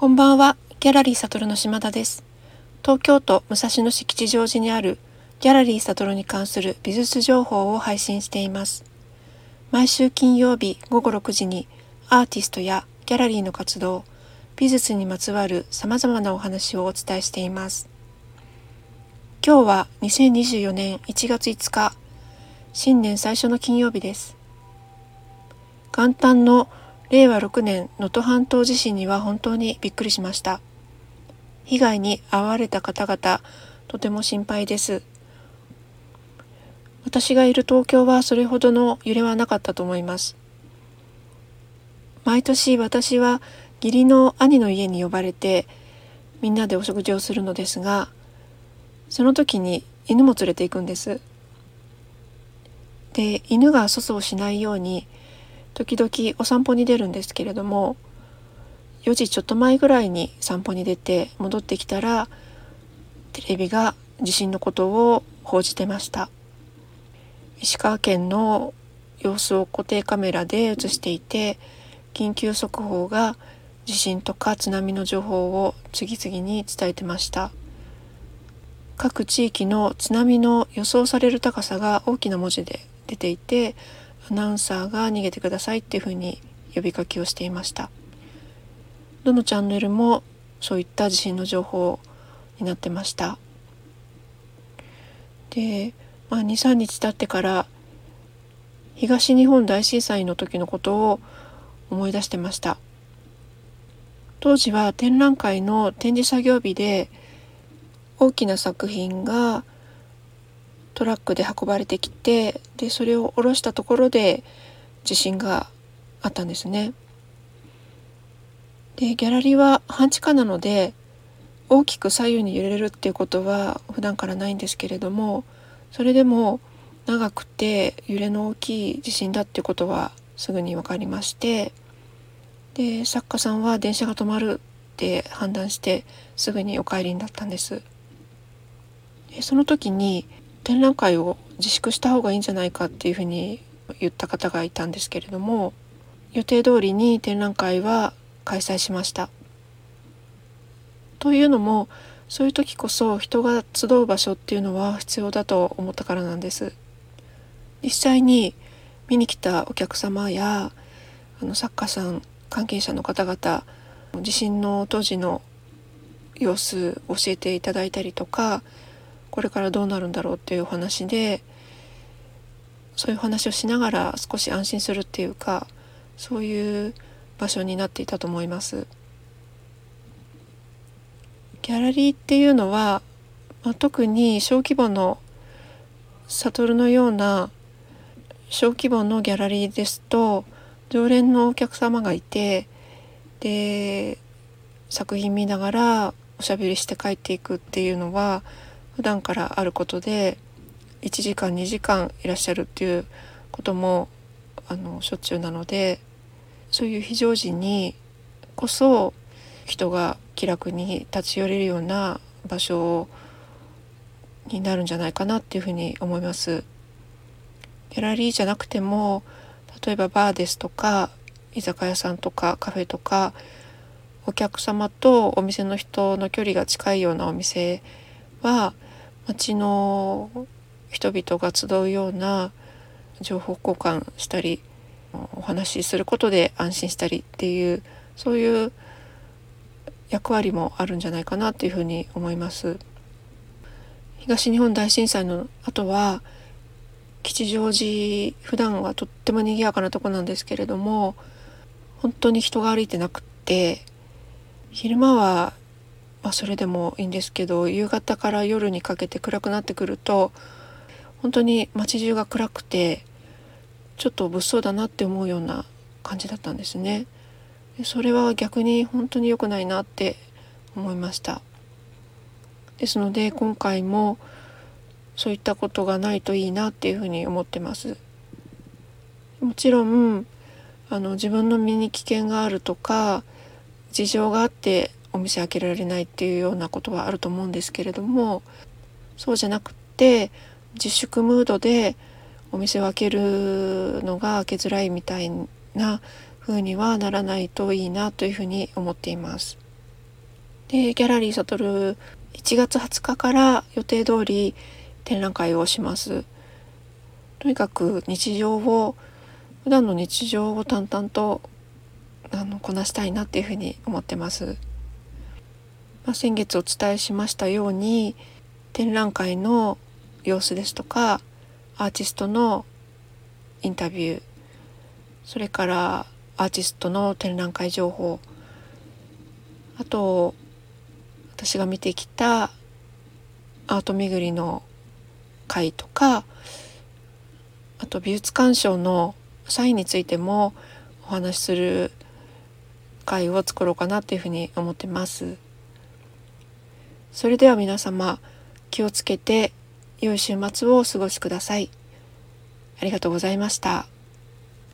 こんばんは、ギャラリーサトルの島田です。東京都武蔵野市吉祥寺にあるギャラリーサトルに関する美術情報を配信しています。毎週金曜日午後6時にアーティストやギャラリーの活動、美術にまつわる様々なお話をお伝えしています。今日は2024年1月5日、新年最初の金曜日です。元旦の令和6年能登半島地震には本当にびっくりしました。被害に遭われた方々、とても心配です。私がいる東京はそれほどの揺れはなかったと思います。毎年私は義理の兄の家に呼ばれてみんなでお食事をするのですが、その時に犬も連れて行くんです。で、犬が粗相しないように時々お散歩に出るんですけれども4時ちょっと前ぐらいに散歩に出て戻ってきたらテレビが地震のことを報じてました。石川県の様子を固定カメラで映していて緊急速報が地震とか津波の情報を次々に伝えてました。各地域の津波の予想される高さが大きな文字で出ていてアナウンサーが逃げてくださいっていうふうに呼びかけをしていました。どのチャンネルもそういった地震の情報になってました。で、まあ、23日経ってから東日本大震災の時のことを思い出してました。当時は展覧会の展示作業日で大きな作品がトラックで運ばれてきてでそれを下ろしたところで地震があったんですね。でギャラリーは半地下なので大きく左右に揺れるっていうことは普段からないんですけれどもそれでも長くて揺れの大きい地震だっていうことはすぐに分かりましてで作家さんは電車が止まるって判断してすぐにお帰りになったんです。でその時に展覧会を自粛した方がいいんじゃないかっていうふうに言った方がいたんですけれども予定通りに展覧会は開催しました。というのもそういう時こそ人が集う場所っていうのは必要だと思ったからなんです。実際に見に来たお客様やあの作家さん関係者の方々地震の当時の様子教えていただいたりとかこれからどうなるんだろうっていうお話でそういう話をしながら少し安心するっていうかそういう場所になっていたと思います。ギャラリーっていうのは、まあ、特に小規模の悟のような小規模のギャラリーですと常連のお客様がいてで作品見ながらおしゃべりして帰っていくっていうのは普段からあることで1時間2時間いらっしゃるっていうこともあのしょっちゅうなのでそういう非常時にこそ人が気楽に立ち寄れるような場所になるんじゃないかなっていうふうに思います。ギャラリーじゃなくても例えばバーですとか居酒屋さんとかカフェとかお客様とお店の人の距離が近いようなお店は町の人々が集うような情報交換したりお話しすることで安心したりっていうそういう役割もあるんじゃないかなっていうふうに思います。東日本大震災の後は吉祥寺普段はとっても賑やかなとこなんですけれども本当に人が歩いてなくって昼間はまあ、それでもいいんですけど夕方から夜にかけて暗くなってくると本当に街中が暗くてちょっと物騒だなって思うような感じだったんですね。でそれは逆に本当に良くないなって思いました。ですので今回もそういったことがないといいなっていうふうに思ってます。もちろんあの自分の身に危険があるとか事情があってお店開けられないっていうようなことはあると思うんですけれどもそうじゃなくって自粛ムードでお店を開けるのが開けづらいみたいな風にはならないといいなというふうに思っています。でギャラリーサトル1月20日から予定通り展覧会をします。とにかく日常を普段の日常を淡々とあのこなしたいなっていうふうに思ってます。まあ、先月お伝えしましたように展覧会の様子ですとかアーティストのインタビューそれからアーティストの展覧会情報あと私が見てきたアート巡りの会とかあと美術鑑賞のサインについてもお話しする会を作ろうかなっていうふうに思ってます。それでは皆様気をつけて良い週末をお過ごしください。ありがとうございました。